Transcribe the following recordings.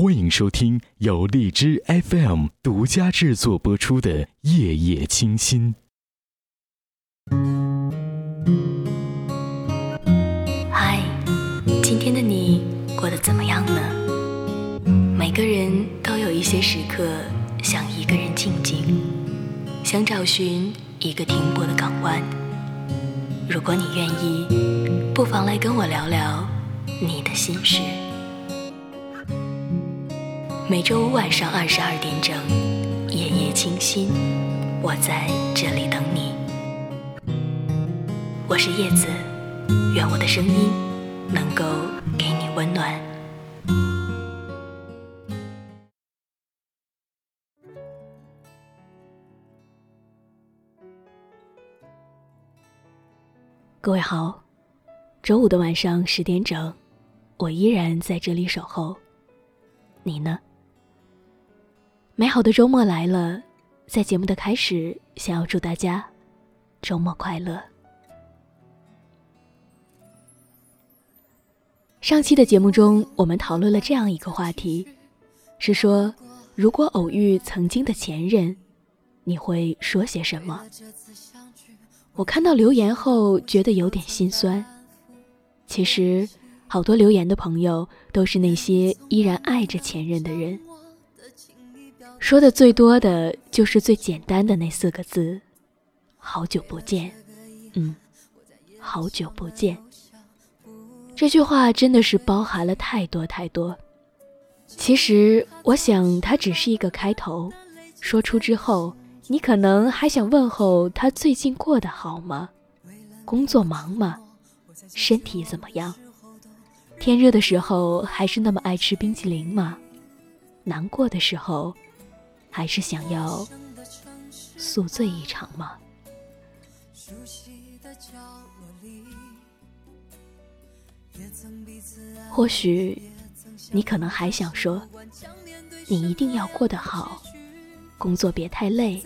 欢迎收听由荔枝 FM 独家制作播出的《夜夜清心》。嗨，今天的你过得怎么样呢？每个人都有一些时刻想一个人静静，想找寻一个停泊的港湾。如果你愿意，不妨来跟我聊聊你的心事。每周五晚上二十二点整，夜夜清心，我在这里等你。我是叶子，愿我的声音能够给你温暖。各位好，周五的晚上十点整，我依然在这里守候。你呢？美好的周末来了，在节目的开始，想要祝大家周末快乐。上期的节目中，我们讨论了这样一个话题，是说，如果偶遇曾经的前任，你会说些什么？我看到留言后，觉得有点心酸。其实，好多留言的朋友都是那些依然爱着前任的人。说的最多的就是最简单的那四个字：“好久不见。”嗯，好久不见。这句话真的是包含了太多太多。其实我想，它只是一个开头。说出之后，你可能还想问候他最近过得好吗？工作忙吗？身体怎么样？天热的时候还是那么爱吃冰淇淋吗？难过的时候。还是想要宿醉一场吗？或许你可能还想说，你一定要过得好，工作别太累，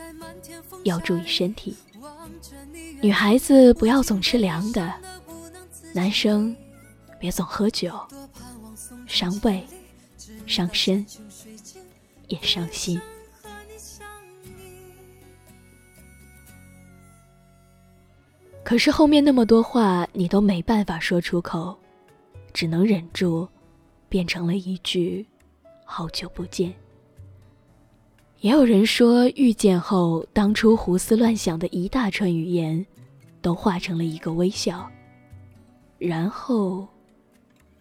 要注意身体。女孩子不要总吃凉的，男生别总喝酒，伤胃、伤身，也伤心。可是后面那么多话，你都没办法说出口，只能忍住，变成了一句“好久不见”。也有人说，遇见后，当初胡思乱想的一大串语言，都化成了一个微笑，然后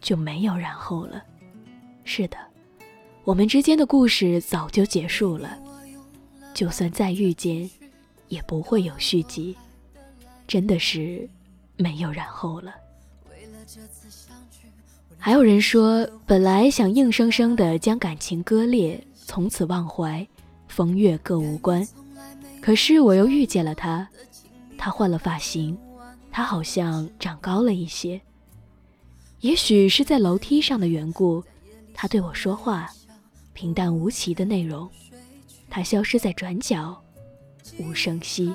就没有然后了。是的，我们之间的故事早就结束了，就算再遇见，也不会有续集。真的是没有然后了。还有人说，本来想硬生生的将感情割裂，从此忘怀，风月各无关。可是我又遇见了他，他换了发型，他好像长高了一些。也许是在楼梯上的缘故，他对我说话，平淡无奇的内容。他消失在转角，无声息，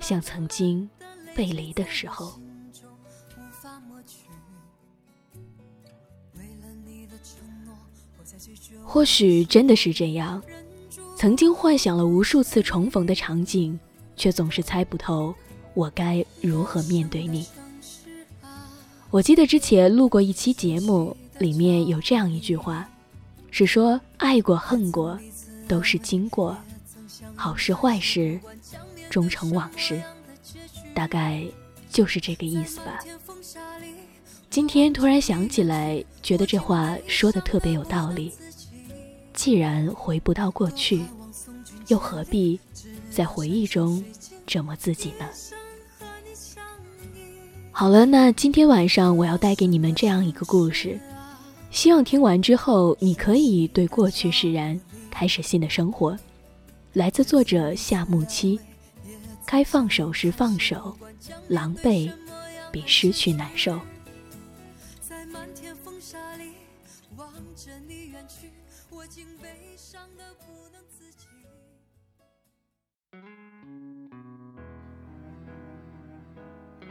像曾经。背离的时候，或许真的是这样。曾经幻想了无数次重逢的场景，却总是猜不透我该如何面对你。我记得之前录过一期节目，里面有这样一句话，是说爱过恨过都是经过，好事坏事终成往事。大概就是这个意思吧。今天突然想起来，觉得这话说的特别有道理。既然回不到过去，又何必在回忆中折磨自己呢？好了，那今天晚上我要带给你们这样一个故事，希望听完之后你可以对过去释然，开始新的生活。来自作者夏木七。该放手时放手，狼狈比失去难受。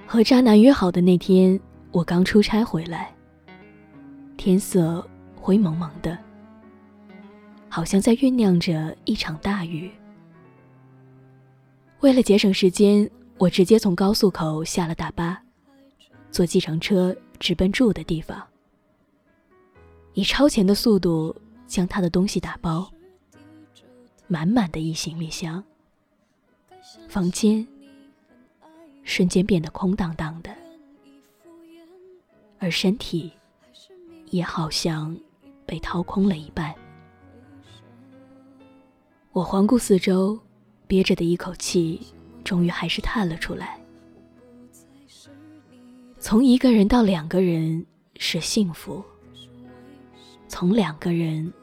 和渣男约好的那天，我刚出差回来，天色灰蒙蒙的，好像在酝酿着一场大雨。为了节省时间，我直接从高速口下了大巴，坐计程车直奔住的地方，以超前的速度将他的东西打包，满满的一行李箱。房间瞬间变得空荡荡的，而身体也好像被掏空了一半。我环顾四周。憋着的一口气，终于还是叹了出来。从一个人到两个人是幸福，从两个人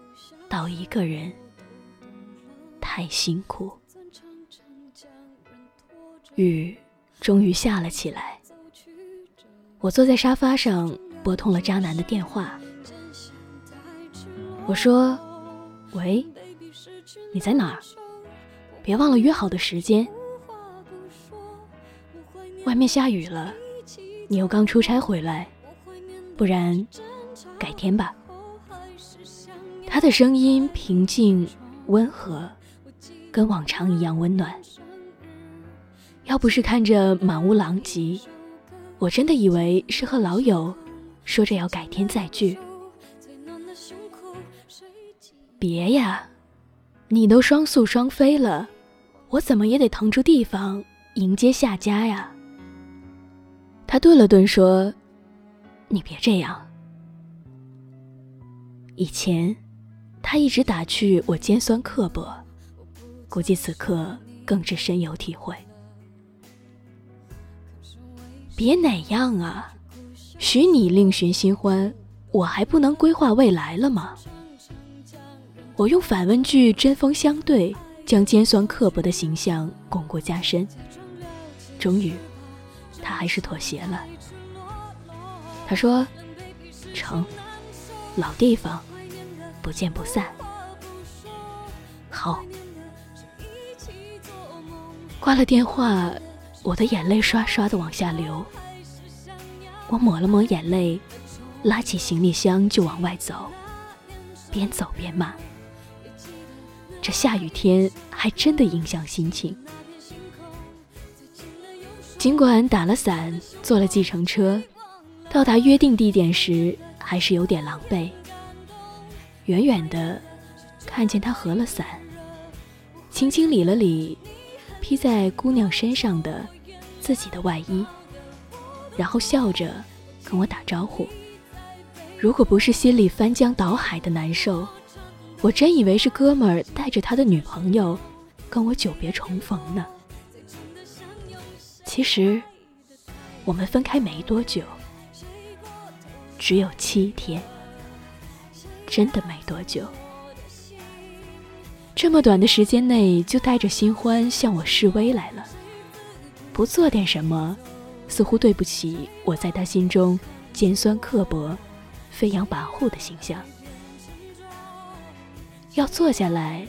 到一个人太辛苦。雨终于下了起来，我坐在沙发上拨通了渣男的电话。我说：“喂，你在哪儿？”别忘了约好的时间。外面下雨了，你又刚出差回来，不然改天吧。他的声音平静温和，跟往常一样温暖。要不是看着满屋狼藉，我真的以为是和老友说着要改天再聚。别呀，你都双宿双飞了。我怎么也得腾出地方迎接下家呀。他顿了顿说：“你别这样。”以前，他一直打趣我尖酸刻薄，估计此刻更是深有体会。别哪样啊！许你另寻新欢，我还不能规划未来了吗？我用反问句针锋相对。将尖酸刻薄的形象巩固加深，终于，他还是妥协了。他说：“成，老地方，不见不散。”好。挂了电话，我的眼泪刷刷的往下流。我抹了抹眼泪，拉起行李箱就往外走，边走边骂。这下雨天还真的影响心情。尽管打了伞，坐了计程车，到达约定地点时还是有点狼狈。远远的看见他合了伞，轻轻理了理披在姑娘身上的自己的外衣，然后笑着跟我打招呼。如果不是心里翻江倒海的难受。我真以为是哥们儿带着他的女朋友跟我久别重逢呢。其实我们分开没多久，只有七天，真的没多久。这么短的时间内就带着新欢向我示威来了，不做点什么，似乎对不起我在他心中尖酸刻薄、飞扬跋扈的形象。要坐下来，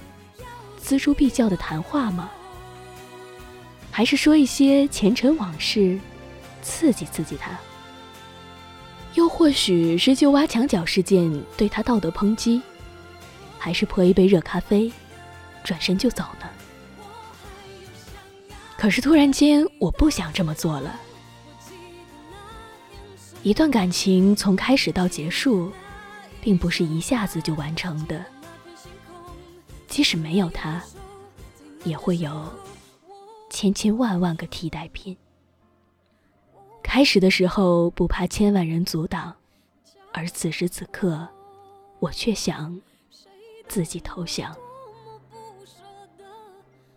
锱铢必较的谈话吗？还是说一些前尘往事，刺激刺激他？又或许是就挖墙脚事件对他道德抨击？还是泼一杯热咖啡，转身就走呢？可是突然间，我不想这么做了。一段感情从开始到结束，并不是一下子就完成的。即使没有他，也会有千千万万个替代品。开始的时候不怕千万人阻挡，而此时此刻，我却想自己投降。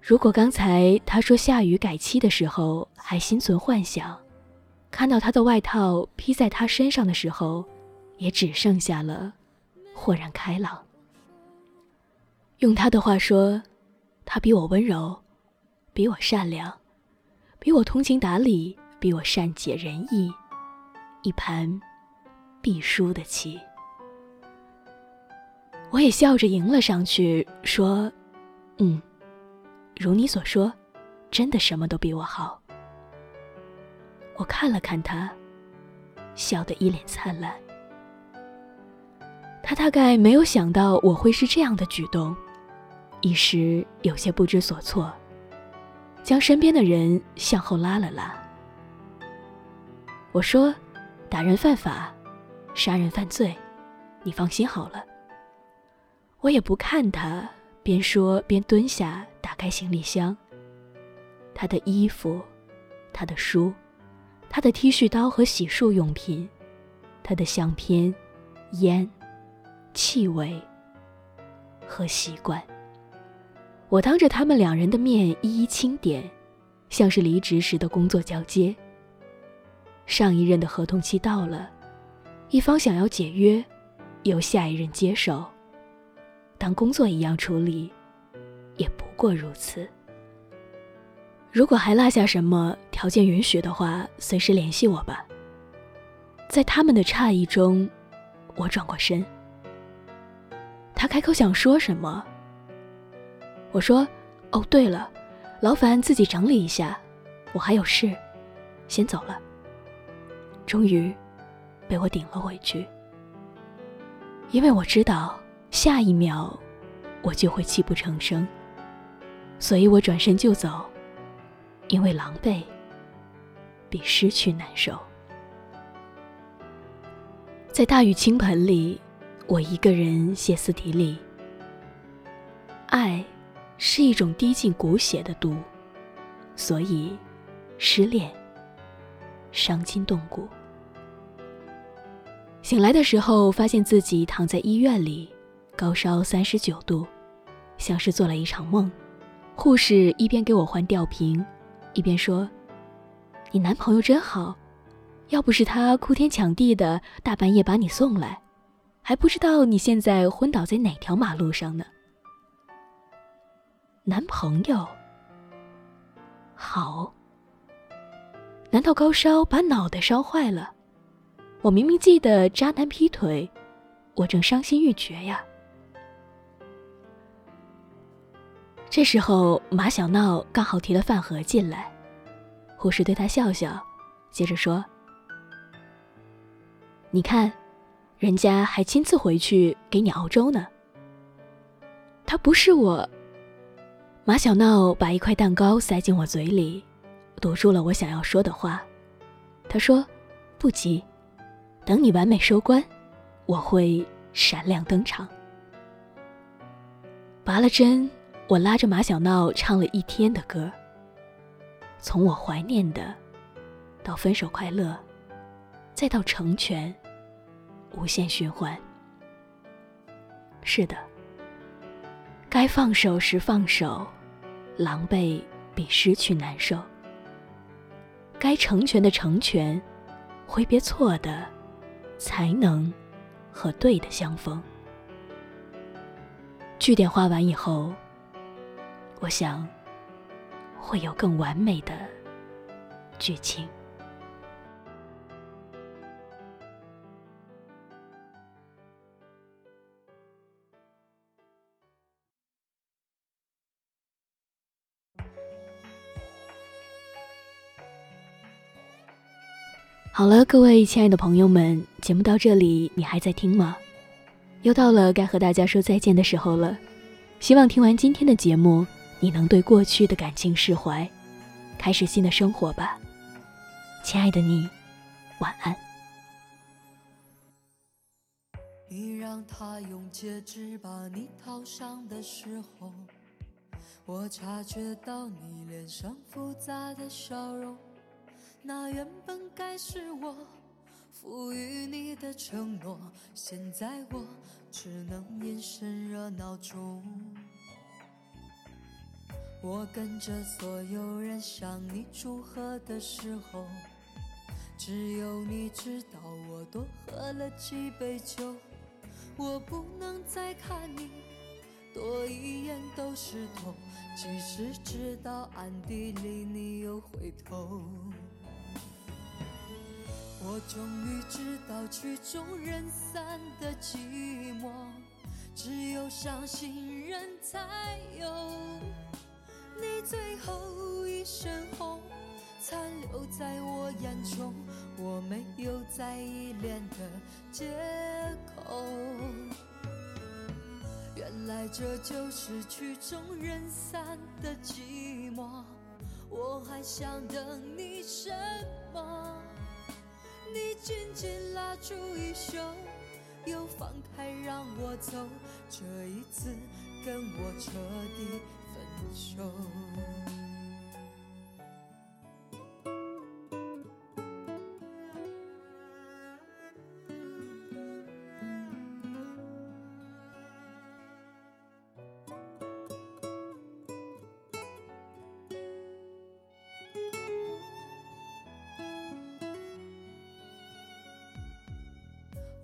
如果刚才他说下雨改期的时候还心存幻想，看到他的外套披在他身上的时候，也只剩下了豁然开朗。用他的话说，他比我温柔，比我善良，比我通情达理，比我善解人意，一盘必输的棋。我也笑着迎了上去，说：“嗯，如你所说，真的什么都比我好。”我看了看他，笑得一脸灿烂。他大概没有想到我会是这样的举动，一时有些不知所措，将身边的人向后拉了拉。我说：“打人犯法，杀人犯罪，你放心好了。”我也不看他，边说边蹲下打开行李箱。他的衣服，他的书，他的剃须刀和洗漱用品，他的相片、烟。气味和习惯，我当着他们两人的面一一清点，像是离职时的工作交接。上一任的合同期到了，一方想要解约，由下一任接手，当工作一样处理，也不过如此。如果还落下什么，条件允许的话，随时联系我吧。在他们的诧异中，我转过身。他开口想说什么，我说：“哦，对了，劳烦自己整理一下，我还有事，先走了。”终于，被我顶了回去，因为我知道下一秒我就会泣不成声，所以我转身就走，因为狼狈比失去难受。在大雨倾盆里。我一个人歇斯底里。爱，是一种滴进骨血的毒，所以，失恋，伤筋动骨。醒来的时候，发现自己躺在医院里，高烧三十九度，像是做了一场梦。护士一边给我换吊瓶，一边说：“你男朋友真好，要不是他哭天抢地的，大半夜把你送来。”还不知道你现在昏倒在哪条马路上呢？男朋友，好。难道高烧把脑袋烧坏了？我明明记得渣男劈腿，我正伤心欲绝呀。这时候马小闹刚好提了饭盒进来，护士对他笑笑，接着说：“你看。”人家还亲自回去给你熬粥呢。他不是我。马小闹把一块蛋糕塞进我嘴里，堵住了我想要说的话。他说：“不急，等你完美收官，我会闪亮登场。”拔了针，我拉着马小闹唱了一天的歌。从我怀念的，到分手快乐，再到成全。无限循环。是的，该放手时放手，狼狈比失去难受。该成全的成全，挥别错的，才能和对的相逢。句点画完以后，我想会有更完美的剧情。好了，各位亲爱的朋友们，节目到这里，你还在听吗？又到了该和大家说再见的时候了。希望听完今天的节目，你能对过去的感情释怀，开始新的生活吧。亲爱的你，晚安。你让他用戒指把你套上的时候，我察觉到你脸上复杂的笑容。那原本该是我赋予你的承诺，现在我只能隐身热闹中。我跟着所有人向你祝贺的时候，只有你知道我多喝了几杯酒。我不能再看你多一眼都是痛，即使知道暗地里你又回头。我终于知道曲终人散的寂寞，只有伤心人才有。你最后一身红，残留在我眼中，我没有再依恋的借口。原来这就是曲终人散的寂寞，我还想等你什么？你紧紧拉住衣袖，又放开让我走，这一次跟我彻底分手。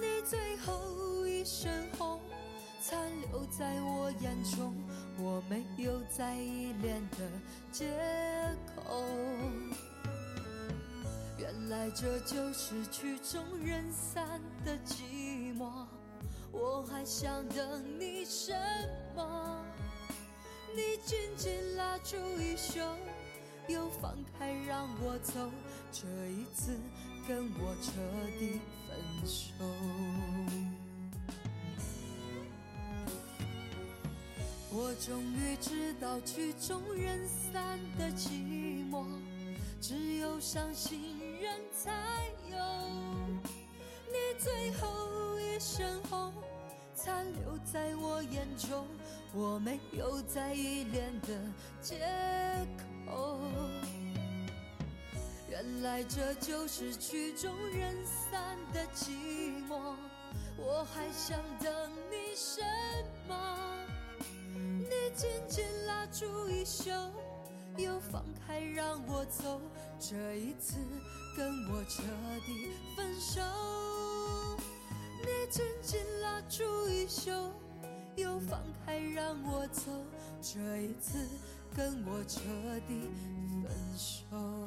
你最后一身红，残留在我眼中，我没有再依恋的借口。原来这就是曲终人散的寂寞，我还想等你什么？你紧紧拉住衣袖，又放开让我走，这一次。跟我彻底分手。我终于知道曲终人散的寂寞，只有伤心人才有。你最后一身红，残留在我眼中，我没有再依恋的借口。原来这就是曲终人散的寂寞，我还想等你什么？你紧紧拉住衣袖，又放开让我走，这一次跟我彻底分手。你紧紧拉住衣袖，又放开让我走，这一次跟我彻底分手。